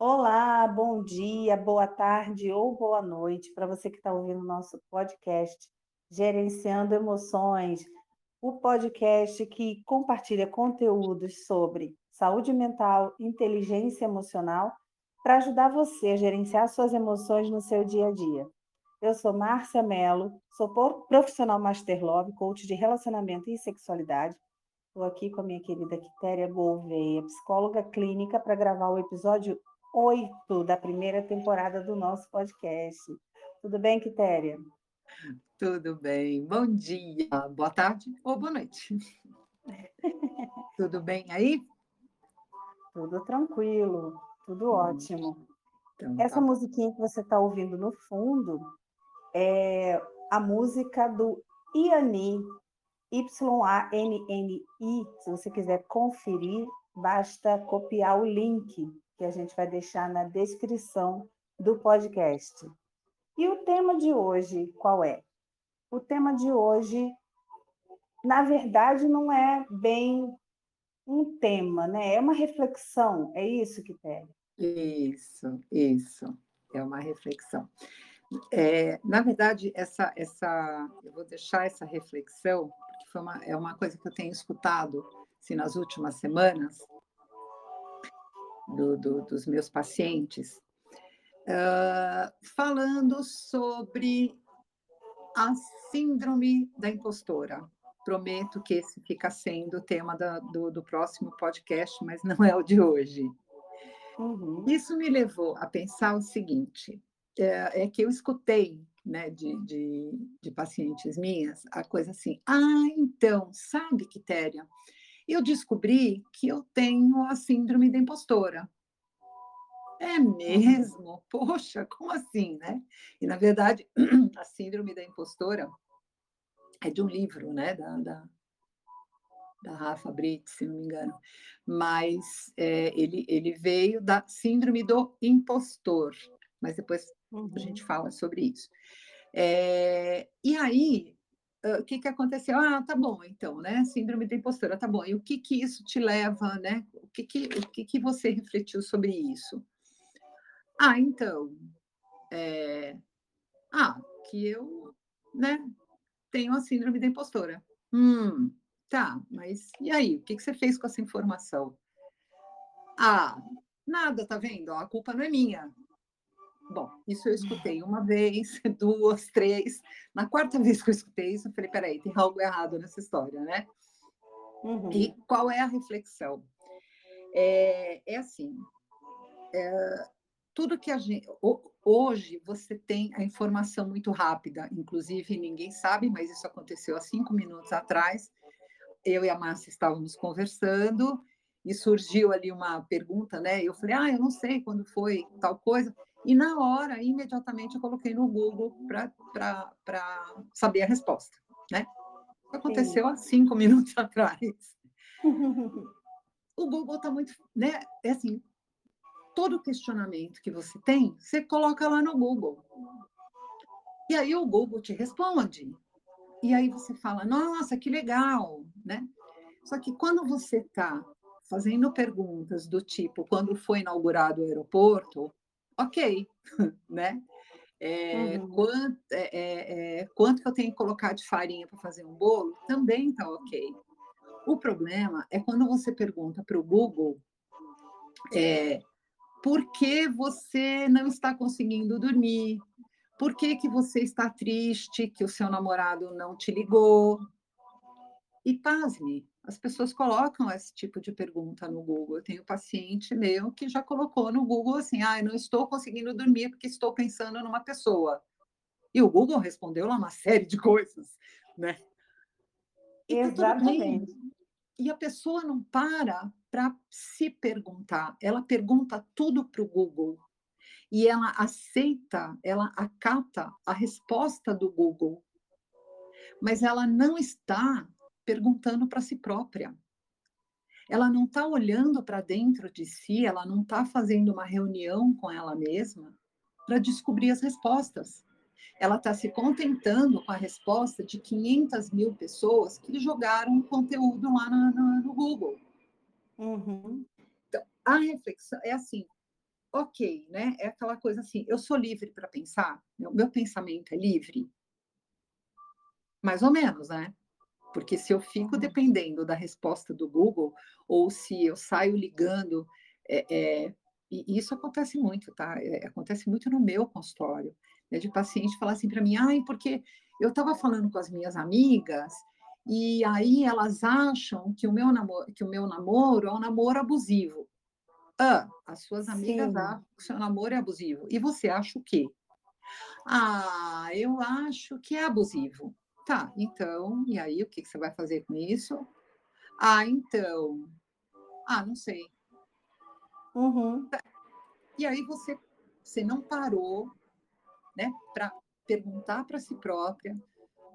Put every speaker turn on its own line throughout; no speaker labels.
Olá, bom dia, boa tarde ou boa noite para você que está ouvindo o nosso podcast Gerenciando Emoções, o podcast que compartilha conteúdos sobre saúde mental, inteligência emocional, para ajudar você a gerenciar suas emoções no seu dia a dia. Eu sou Márcia Mello, sou profissional Master Love, coach de relacionamento e sexualidade. Estou aqui com a minha querida Quitéria Gouveia, psicóloga clínica, para gravar o episódio 8 da primeira temporada do nosso podcast. Tudo bem, Quitéria?
Tudo bem. Bom dia, boa tarde ou boa noite. tudo bem aí?
Tudo tranquilo, tudo hum. ótimo. Então, Essa tá. musiquinha que você está ouvindo no fundo é a música do Iani, Y-A-N-N-I. Se você quiser conferir, basta copiar o link que a gente vai deixar na descrição do podcast. E o tema de hoje, qual é? O tema de hoje, na verdade, não é bem um tema, né? É uma reflexão, é isso que pega.
Isso, isso, é uma reflexão. É, na verdade, essa, essa, eu vou deixar essa reflexão, porque foi uma, é uma coisa que eu tenho escutado assim, nas últimas semanas, do, do, dos meus pacientes, uh, falando sobre a síndrome da impostora. Prometo que esse fica sendo o tema da, do, do, próximo podcast, mas não é o de hoje. Uhum. Isso me levou a pensar o seguinte: é, é que eu escutei né, de, de, de, pacientes minhas a coisa assim, ah, então, sabe, Quitéria, eu descobri que eu tenho a síndrome da impostora. É mesmo? Poxa, como assim, né? E, na verdade, a síndrome da impostora é de um livro, né, da, da, da Rafa Brits, se não me engano. Mas é, ele, ele veio da síndrome do impostor. Mas depois uhum. a gente fala sobre isso. É, e aí, o que, que aconteceu? Ah, tá bom, então, né? Síndrome da impostora, tá bom. E o que que isso te leva, né? O que que, o que, que você refletiu sobre isso? Ah, então, é... ah, que eu, né? Tenho a síndrome da impostora. Hum, tá, mas e aí? O que, que você fez com essa informação? Ah, nada, tá vendo? A culpa não é minha. Bom, isso eu escutei uma vez, duas, três. Na quarta vez que eu escutei isso, eu falei: peraí, tem algo errado nessa história, né? Uhum. E qual é a reflexão? É, é assim: é, tudo que a gente. Hoje você tem a informação muito rápida, inclusive ninguém sabe, mas isso aconteceu há cinco minutos atrás. Eu e a Márcia estávamos conversando e surgiu ali uma pergunta, né? Eu falei, ah, eu não sei quando foi tal coisa. E na hora, imediatamente, eu coloquei no Google para saber a resposta, né? Aconteceu Sim. há cinco minutos atrás. o Google está muito, né? É assim, todo questionamento que você tem, você coloca lá no Google. E aí o Google te responde. E aí você fala, nossa, que legal, né? Só que quando você está fazendo perguntas do tipo, quando foi inaugurado o aeroporto, ok, né? É, uhum. quanto, é, é, é, quanto que eu tenho que colocar de farinha para fazer um bolo? Também está ok. O problema é quando você pergunta para o Google é, por que você não está conseguindo dormir? Por que, que você está triste que o seu namorado não te ligou? E pasme, as pessoas colocam esse tipo de pergunta no Google. Eu tenho paciente meu que já colocou no Google assim: ah, não estou conseguindo dormir porque estou pensando numa pessoa. E o Google respondeu lá uma série de coisas, né?
E tá Exatamente. Tá
e a pessoa não para para se perguntar, ela pergunta tudo para o Google. E ela aceita, ela acata a resposta do Google. Mas ela não está perguntando para si própria. Ela não está olhando para dentro de si, ela não está fazendo uma reunião com ela mesma para descobrir as respostas. Ela está se contentando com a resposta de 500 mil pessoas que jogaram conteúdo lá no, no, no Google. Uhum. Então, a reflexão é assim: ok, né? É aquela coisa assim, eu sou livre para pensar, o meu pensamento é livre, mais ou menos, né? Porque se eu fico dependendo da resposta do Google, ou se eu saio ligando, é, é, e isso acontece muito, tá? É, acontece muito no meu consultório, né? De paciente falar assim para mim, ai, porque eu estava falando com as minhas amigas e aí elas acham que o meu namoro, que o meu namoro é um namoro abusivo. Ah, as suas amigas Sim. acham que o seu namoro é abusivo. E você acha o quê? Ah, eu acho que é abusivo. Tá, então, e aí o que, que você vai fazer com isso? Ah, então. Ah, não sei.
Uhum.
E aí você, você não parou né, para perguntar para si própria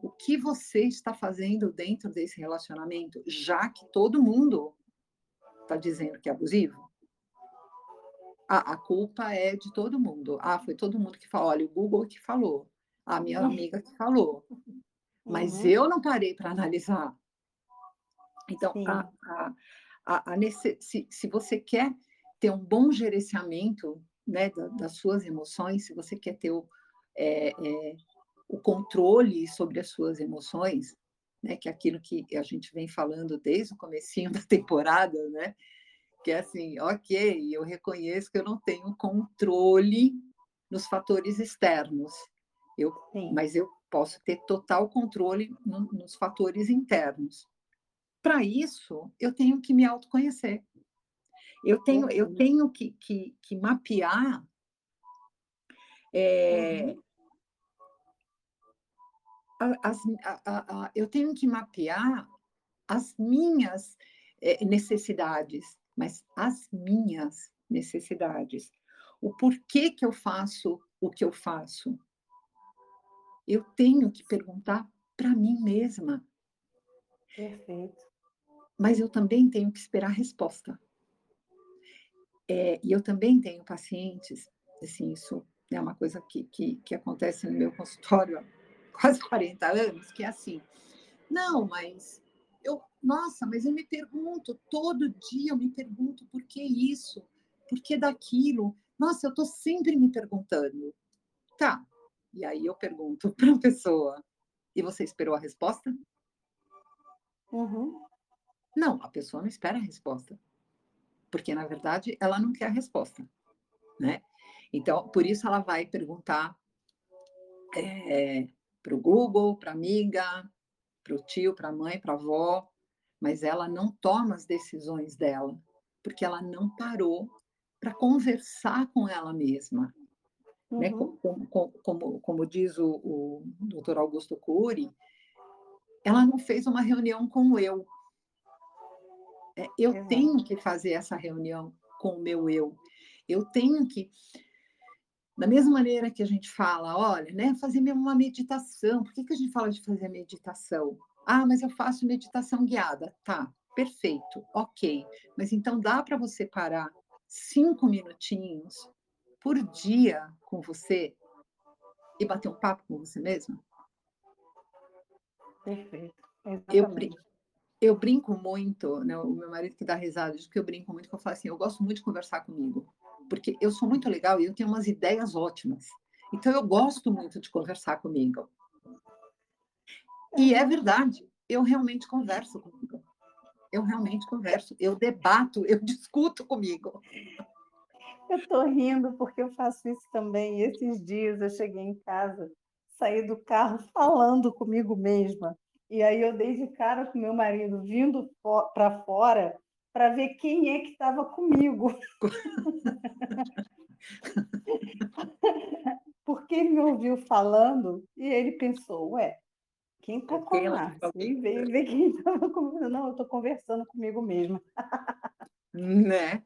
o que você está fazendo dentro desse relacionamento, já que todo mundo está dizendo que é abusivo. A, a, culpa é de todo mundo. Ah, foi todo mundo que falou. Olha, o Google que falou. A minha uhum. amiga que falou mas uhum. eu não parei para analisar. Então, a, a, a, a nesse, se, se você quer ter um bom gerenciamento né, da, das suas emoções, se você quer ter o, é, é, o controle sobre as suas emoções, né, que é aquilo que a gente vem falando desde o comecinho da temporada, né, que é assim, ok, eu reconheço que eu não tenho controle nos fatores externos, eu, mas eu posso ter total controle no, nos fatores internos. Para isso, eu tenho que me autoconhecer. Eu tenho, eu tenho que, que, que mapear é, as, a, a, a, eu tenho que mapear as minhas é, necessidades, mas as minhas necessidades. O porquê que eu faço o que eu faço eu tenho que perguntar para mim mesma.
Perfeito.
Mas eu também tenho que esperar a resposta. É, e eu também tenho pacientes, assim, isso é uma coisa que, que, que acontece no meu consultório há quase 40 anos, que é assim, não, mas eu, nossa, mas eu me pergunto, todo dia eu me pergunto por que isso, por que daquilo, nossa, eu estou sempre me perguntando. Tá, e aí eu pergunto para a pessoa: e você esperou a resposta?
Uhum.
Não, a pessoa não espera a resposta. Porque, na verdade, ela não quer a resposta. Né? Então, por isso ela vai perguntar é, para o Google, para a amiga, para o tio, para a mãe, para a avó, mas ela não toma as decisões dela, porque ela não parou para conversar com ela mesma? Uhum. Né? Como, como, como, como, diz o, o doutor Augusto Cury, ela não fez uma reunião com o eu. É, eu Exato. tenho que fazer essa reunião com o meu eu. Eu tenho que, da mesma maneira que a gente fala, olha, né, fazer uma meditação. Por que, que a gente fala de fazer meditação? Ah, mas eu faço meditação guiada. Tá, perfeito, ok. Mas então dá para você parar cinco minutinhos por dia com você e bater um papo com você mesma?
Perfeito.
Eu, eu brinco muito, né? o meu marido que dá risada, diz que eu brinco muito, que eu falo assim, eu gosto muito de conversar comigo, porque eu sou muito legal e eu tenho umas ideias ótimas. Então, eu gosto muito de conversar comigo. E é verdade, eu realmente converso comigo. Eu realmente converso, eu debato, eu discuto comigo.
Eu estou rindo porque eu faço isso também. Esses dias eu cheguei em casa, saí do carro falando comigo mesma. E aí eu dei de cara com meu marido vindo para fora para ver quem é que estava comigo. porque ele me ouviu falando e ele pensou, ué, quem está com a Márcia? E veio ver quem estava comigo. Não, eu estou conversando comigo mesma.
Né?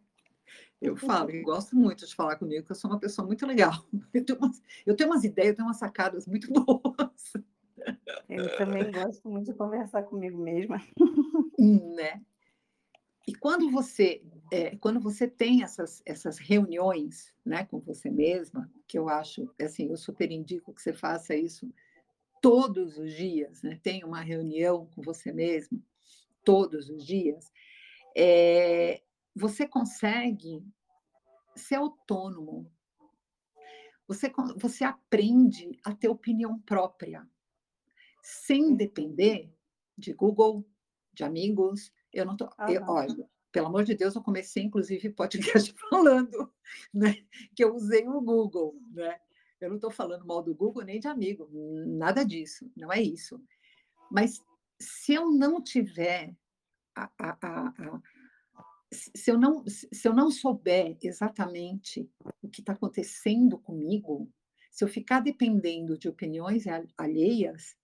Eu falo, eu gosto muito de falar comigo, porque eu sou uma pessoa muito legal. Eu tenho umas, eu tenho umas ideias, eu tenho umas sacadas muito boas.
Eu também gosto muito de conversar comigo mesma.
Né? E quando você, é, quando você tem essas, essas reuniões né, com você mesma, que eu acho, assim, eu super indico que você faça isso todos os dias, né? Tenha uma reunião com você mesmo todos os dias. É, você consegue ser autônomo. Você, você aprende a ter opinião própria, sem depender de Google, de amigos. Eu não tô. Eu, olha, pelo amor de Deus, eu comecei, inclusive, podcast falando né, que eu usei o Google. Né? Eu não estou falando mal do Google nem de amigo, nada disso, não é isso. Mas se eu não tiver a, a, a, se eu não se eu não souber exatamente o que está acontecendo comigo, se eu ficar dependendo de opiniões alheias,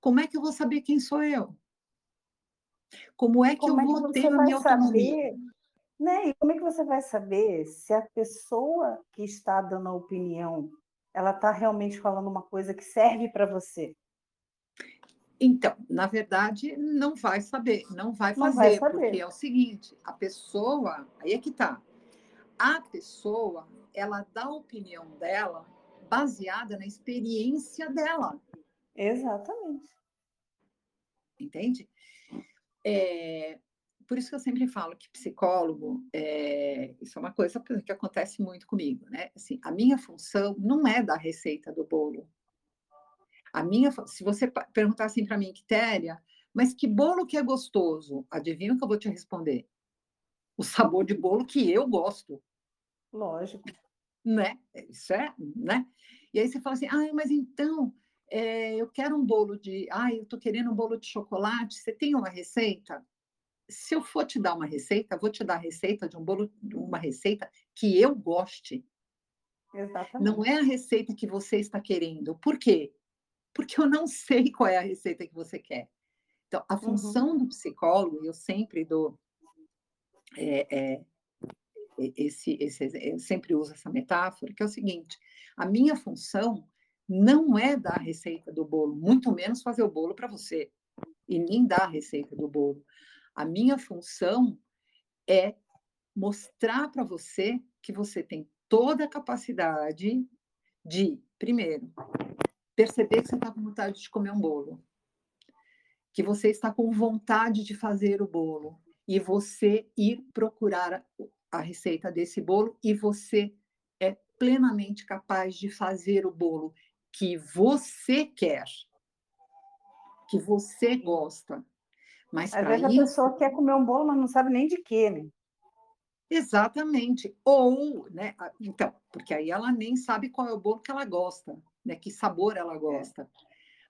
como é que eu vou saber quem sou eu? Como é que como eu é vou ter a minha autonomia? Saber,
né? E como é que você vai saber se a pessoa que está dando a opinião, ela está realmente falando uma coisa que serve para você?
Então, na verdade, não vai saber, não vai fazer, não vai saber. porque é o seguinte, a pessoa, aí é que tá. A pessoa, ela dá a opinião dela baseada na experiência dela.
Exatamente.
Entende? É, por isso que eu sempre falo que psicólogo, é, isso é uma coisa que acontece muito comigo, né? Assim, a minha função não é dar receita do bolo. A minha, se você perguntar assim para mim, Quitéria, mas que bolo que é gostoso? Adivinha o que eu vou te responder? O sabor de bolo que eu gosto.
Lógico.
Né? Isso é, né? E aí você fala assim, ah, mas então, é, eu quero um bolo de, ah, eu estou querendo um bolo de chocolate, você tem uma receita? Se eu for te dar uma receita, vou te dar a receita de um bolo, uma receita que eu goste.
Exatamente.
Não é a receita que você está querendo. Por quê? Porque eu não sei qual é a receita que você quer. Então, a uhum. função uhum. do psicólogo, eu sempre dou é, é, esse, esse, eu sempre uso essa metáfora, que é o seguinte: a minha função não é dar a receita do bolo, muito menos fazer o bolo para você, e nem dar a receita do bolo. A minha função é mostrar para você que você tem toda a capacidade de, primeiro, perceber que você está com vontade de comer um bolo, que você está com vontade de fazer o bolo e você ir procurar a receita desse bolo e você é plenamente capaz de fazer o bolo que você quer, que você gosta. Mas
Às vezes isso... a pessoa quer comer um bolo, mas não sabe nem de quê, né?
Exatamente. Ou, né? Então, porque aí ela nem sabe qual é o bolo que ela gosta né? Que sabor ela é. gosta.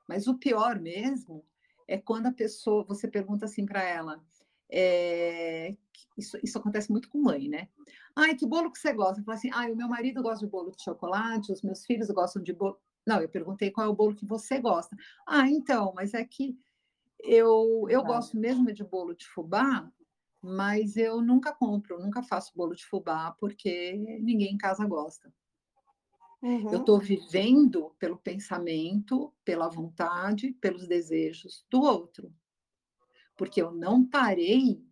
Mas o pior mesmo é quando a pessoa, você pergunta assim para ela, é, isso, isso, acontece muito com mãe, né? Ai, que bolo que você gosta? Fala assim, ai, o meu marido gosta de bolo de chocolate, os meus filhos gostam de bolo. Não, eu perguntei qual é o bolo que você gosta. Ah, então, mas é que eu, eu gosto mesmo de bolo de fubá, mas eu nunca compro, nunca faço bolo de fubá, porque ninguém em casa gosta. Uhum. Eu estou vivendo pelo pensamento, pela vontade, pelos desejos do outro. Porque eu não parei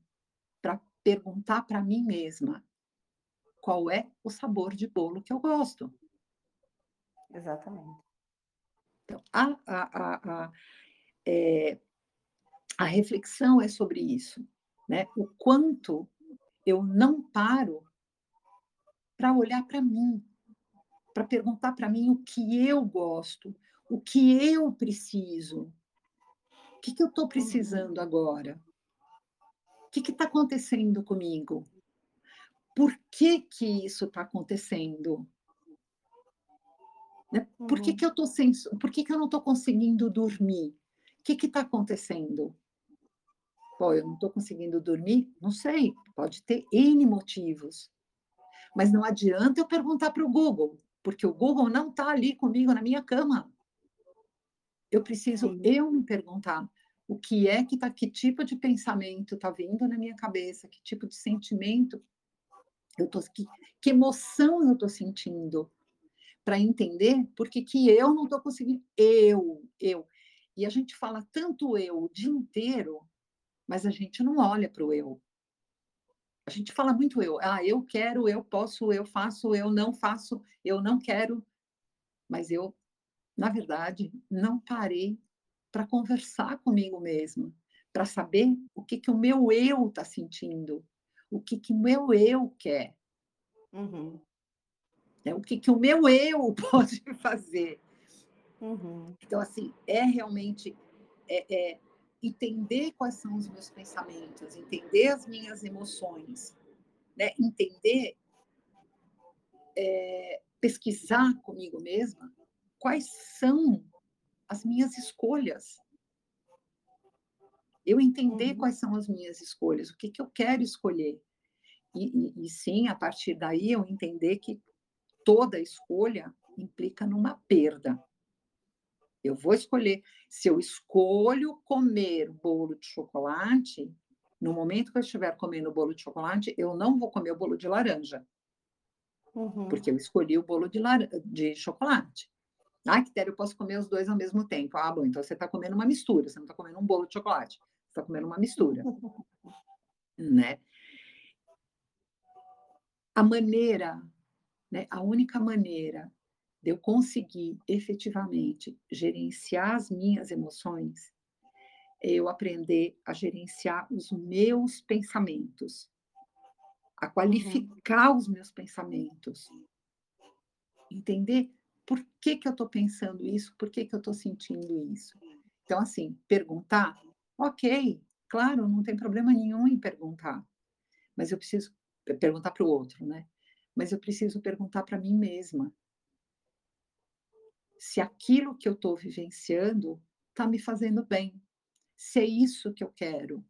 para perguntar para mim mesma qual é o sabor de bolo que eu gosto.
Exatamente.
Então, a, a, a, a, é, a reflexão é sobre isso. Né? O quanto eu não paro para olhar para mim, para perguntar para mim o que eu gosto, o que eu preciso. O que, que eu estou uhum. precisando agora? O que está acontecendo comigo? Por que, que isso está acontecendo? Né? Por que, uhum. que eu tô sem, por que, que eu não estou conseguindo dormir? O que está acontecendo? Pô, eu não estou conseguindo dormir? Não sei, pode ter N motivos. Mas não adianta eu perguntar para o Google porque o Google não está ali comigo na minha cama. Eu preciso Sim. eu me perguntar o que é que tá, que tipo de pensamento está vindo na minha cabeça, que tipo de sentimento eu tô, que, que emoção eu estou sentindo, para entender por que eu não estou conseguindo. Eu, eu. E a gente fala tanto eu o dia inteiro, mas a gente não olha para o eu. A gente fala muito eu. Ah, eu quero, eu posso, eu faço, eu não faço, eu não quero. Mas eu, na verdade, não parei para conversar comigo mesma, para saber o que, que o meu eu está sentindo, o que, que o meu eu quer.
Uhum.
É, o que, que o meu eu pode fazer.
Uhum.
Então, assim, é realmente é, é, entender quais são os meus pensamentos, entender as minhas emoções, né? entender, é, pesquisar comigo mesma quais são as minhas escolhas. Eu entender
Uhum.
quais são as minhas escolhas, o que, que eu quero escolher. E, e, e sim, a partir daí eu entender que toda escolha implica numa perda. Eu vou escolher. Se eu escolho comer bolo de chocolate, no momento que eu estiver comendo bolo de chocolate, eu não vou comer o bolo de laranja.
Uhum.
Porque eu escolhi o bolo de, lar... de chocolate. Ah, Quitéria, eu posso comer os dois ao mesmo tempo. Ah, bom, então você está comendo uma mistura, você não está comendo um bolo de chocolate, você está comendo uma mistura. né? A maneira, né, a única maneira de eu conseguir efetivamente gerenciar as minhas emoções é eu aprender a gerenciar os meus pensamentos, a qualificar uhum. os meus pensamentos, entender por que, que eu estou pensando isso, por que, que eu estou sentindo isso. Então, assim, perguntar, ok, claro, não tem problema nenhum em perguntar, mas eu preciso perguntar para o outro, né? Mas eu preciso perguntar para mim mesma se aquilo que eu estou vivenciando está me fazendo bem, se é isso que eu quero.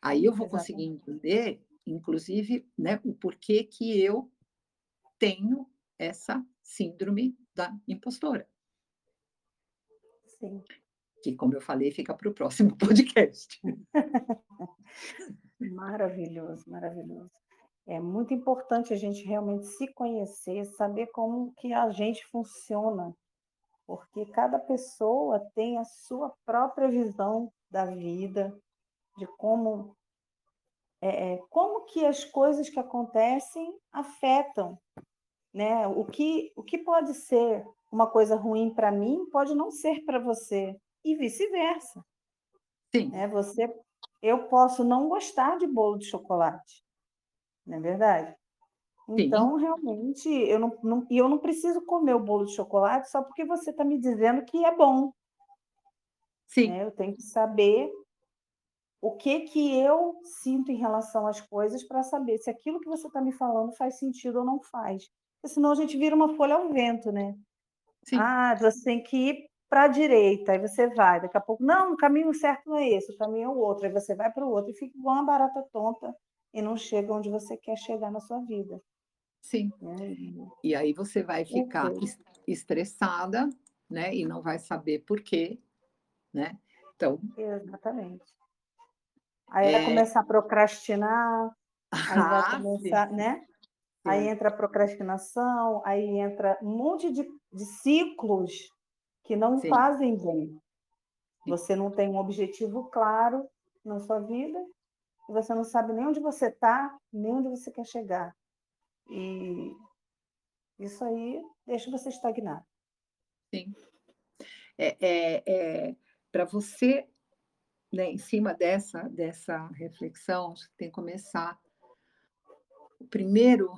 Aí eu vou Exatamente. conseguir entender, inclusive, né, o porquê que eu tenho essa síndrome da impostora.
Sim.
Que, como eu falei, fica para o próximo podcast.
maravilhoso, maravilhoso. É muito importante a gente realmente se conhecer, saber como que a gente funciona, porque cada pessoa tem a sua própria visão da vida, de como é, é como que as coisas que acontecem afetam né? O que, o que pode ser uma coisa ruim para mim pode não ser para você e vice-versa.
Sim.
Né? Você, eu posso não gostar de bolo de chocolate, não é verdade? Então, Sim. realmente, eu não, não, e eu não preciso comer o bolo de chocolate só porque você está me dizendo que é bom.
Sim.
Né? Eu tenho que saber o que que eu sinto em relação às coisas para saber se aquilo que você está me falando faz sentido ou não faz porque senão a gente vira uma folha ao vento, né? Sim. Ah, você tem que ir para a direita, aí você vai, daqui a pouco, não, o caminho certo não é esse, o caminho é o outro, aí você vai para o outro e fica igual uma barata tonta e não chega onde você quer chegar na sua vida.
Sim. É. E aí você vai ficar estressada, né? E não vai saber por quê, né? Então.
Exatamente. Aí é... vai começar a procrastinar, aí ah, vai começar, sim. né? Aí entra a procrastinação, aí entra um monte de, de ciclos que não Sim. fazem bem. Você não tem um objetivo claro na sua vida, você não sabe nem onde você está, nem onde você quer chegar. E isso aí deixa você estagnar.
Sim. É, é, é Para você, né, em cima dessa, dessa reflexão, acho que tem que começar o primeiro,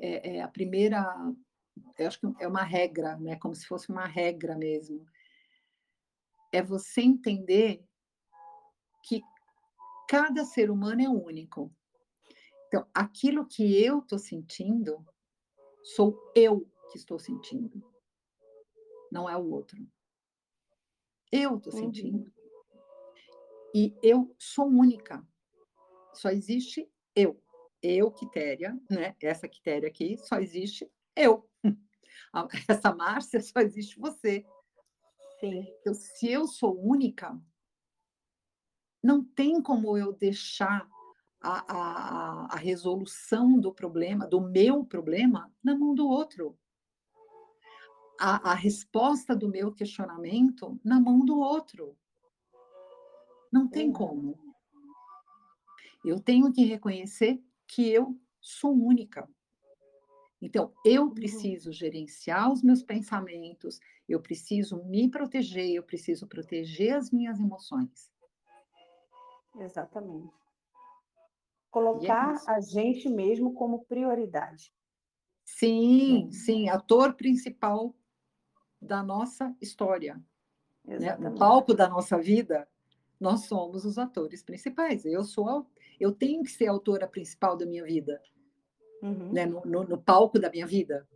é, é a primeira, eu acho que é uma regra, né? Como se fosse uma regra mesmo. É você entender que cada ser humano é único. Então, aquilo que eu estou sentindo, sou eu que estou sentindo. Não é o outro. Eu estou sentindo. E eu sou única. Só existe eu eu, Quitéria, né? Essa Quitéria aqui, só existe eu. Essa Márcia, só existe você.
Sim.
Então, se eu sou única, não tem como eu deixar a, a, a resolução do problema, do meu problema, na mão do outro. A, a resposta do meu questionamento na mão do outro. Não tem como. Eu tenho que reconhecer que eu sou única. Então, eu uhum. preciso gerenciar os meus pensamentos, eu preciso me proteger, eu preciso proteger as minhas emoções.
Exatamente. colocar é a gente mesmo como prioridade.
Sim, né? sim, ator principal da nossa história. Né? No palco da nossa vida, nós somos os atores principais. Eu sou, eu tenho que ser a autora principal da minha vida, uhum. né? No, no, no, palco da minha vida.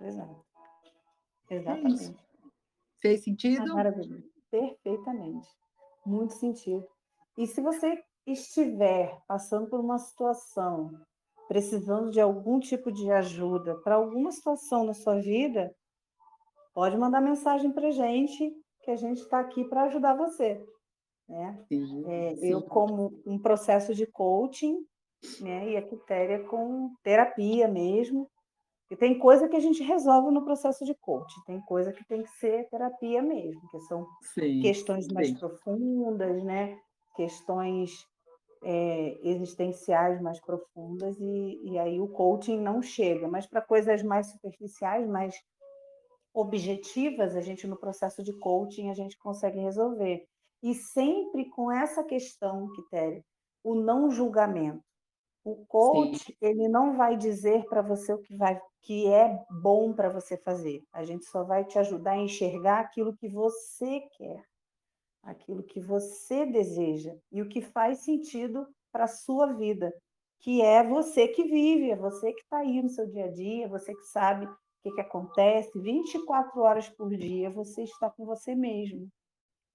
Exato. É Exatamente. É
Fez sentido?
Maravilha. Perfeitamente. Muito sentido. E se você estiver passando por uma situação, precisando de algum tipo de ajuda para alguma situação na sua vida, pode mandar mensagem para a gente, que a gente está aqui para ajudar você. Né? Sim, é, sim. Eu, como um processo de coaching, né, e a Quitéria com terapia mesmo, e tem coisa que a gente resolve no processo de coaching, tem coisa que tem que ser terapia mesmo, que são sim, questões mais profundas, né? Questões é, existenciais mais profundas, e, e aí o coaching não chega, mas para coisas mais superficiais, mais objetivas, a gente no processo de coaching a gente consegue resolver. E sempre com essa questão, Quitéria, o não julgamento. O coach, Sim. ele não vai dizer para você o que, vai, que é bom para você fazer. A gente só vai te ajudar a enxergar aquilo que você quer, aquilo que você deseja e o que faz sentido para a sua vida, que é você que vive, é você que está aí no seu dia a dia, é você que sabe o que, que acontece 24 horas por dia, você está com você mesmo.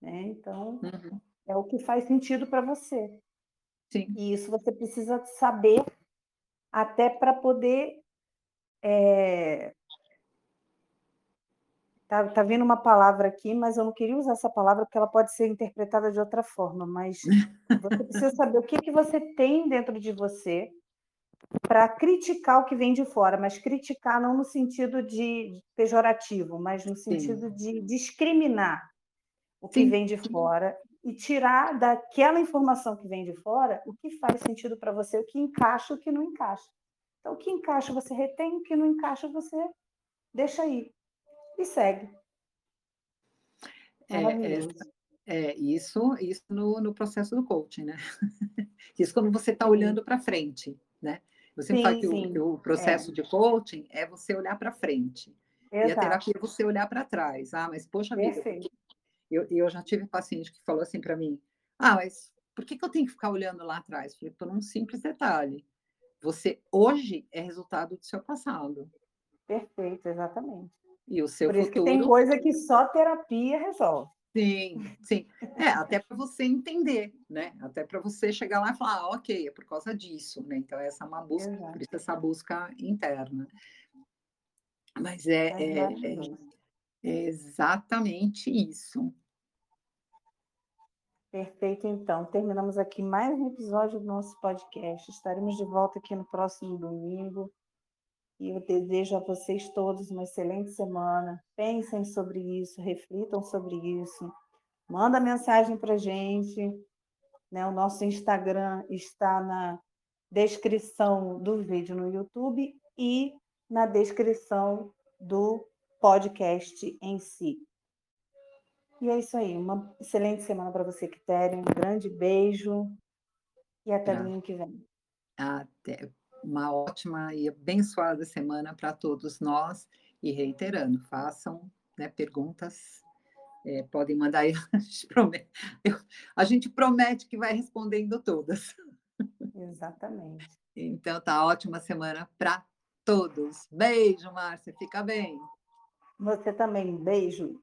Né? Então, uhum. é o que faz sentido para você. Sim. E isso você precisa saber até para poder. É... Tá, tá vindo uma palavra aqui, mas eu não queria usar essa palavra porque ela pode ser interpretada de outra forma. Mas você precisa saber o que, que você tem dentro de você para criticar o que vem de fora, mas criticar não no sentido de pejorativo, mas no sentido Sim. de discriminar o que Sim. vem de fora e tirar daquela informação que vem de fora o que faz sentido para você, o que encaixa e o que não encaixa. Então, o que encaixa você retém, o que não encaixa você deixa aí e segue.
É, é, é, isso, isso no, no processo do coaching, né? Isso quando você está olhando para frente, né? Você sim, fala que o, o, processo é. de coaching é você olhar para frente. Exato. E a terapia é você olhar para trás. Ah, mas poxa vida, eu, eu já tive paciente que falou assim para mim: Ah, mas por que, que eu tenho que ficar olhando lá atrás? Eu falei, por um simples detalhe. Você hoje é resultado do seu passado.
Perfeito, exatamente.
E o seu
Por isso futuro... que tem coisa que só terapia resolve.
Sim, sim. É, até para você entender, né? Até para você chegar lá e falar, ah, ok, é por causa disso, né? Então, essa é uma busca, Exato. por isso essa busca interna. Mas é, é, é, é exatamente isso.
Perfeito, então. Terminamos aqui mais um episódio do nosso podcast. Estaremos de volta aqui no próximo domingo. E eu desejo a vocês todos uma excelente semana. Pensem sobre isso, reflitam sobre isso. Manda mensagem para a gente. Né? O nosso Instagram está na descrição do vídeo no YouTube e na descrição do podcast em si. E é isso aí. Uma excelente semana para você, Quitéria. Um grande beijo e até ah. domingo que vem.
Até uma ótima e abençoada semana para todos nós. E reiterando, façam né, perguntas, é, podem mandar aí, a gente, promete, eu, a gente promete que vai respondendo todas.
Exatamente.
Então tá ótima semana para todos. Beijo, Márcia, fica bem.
Você também, beijo.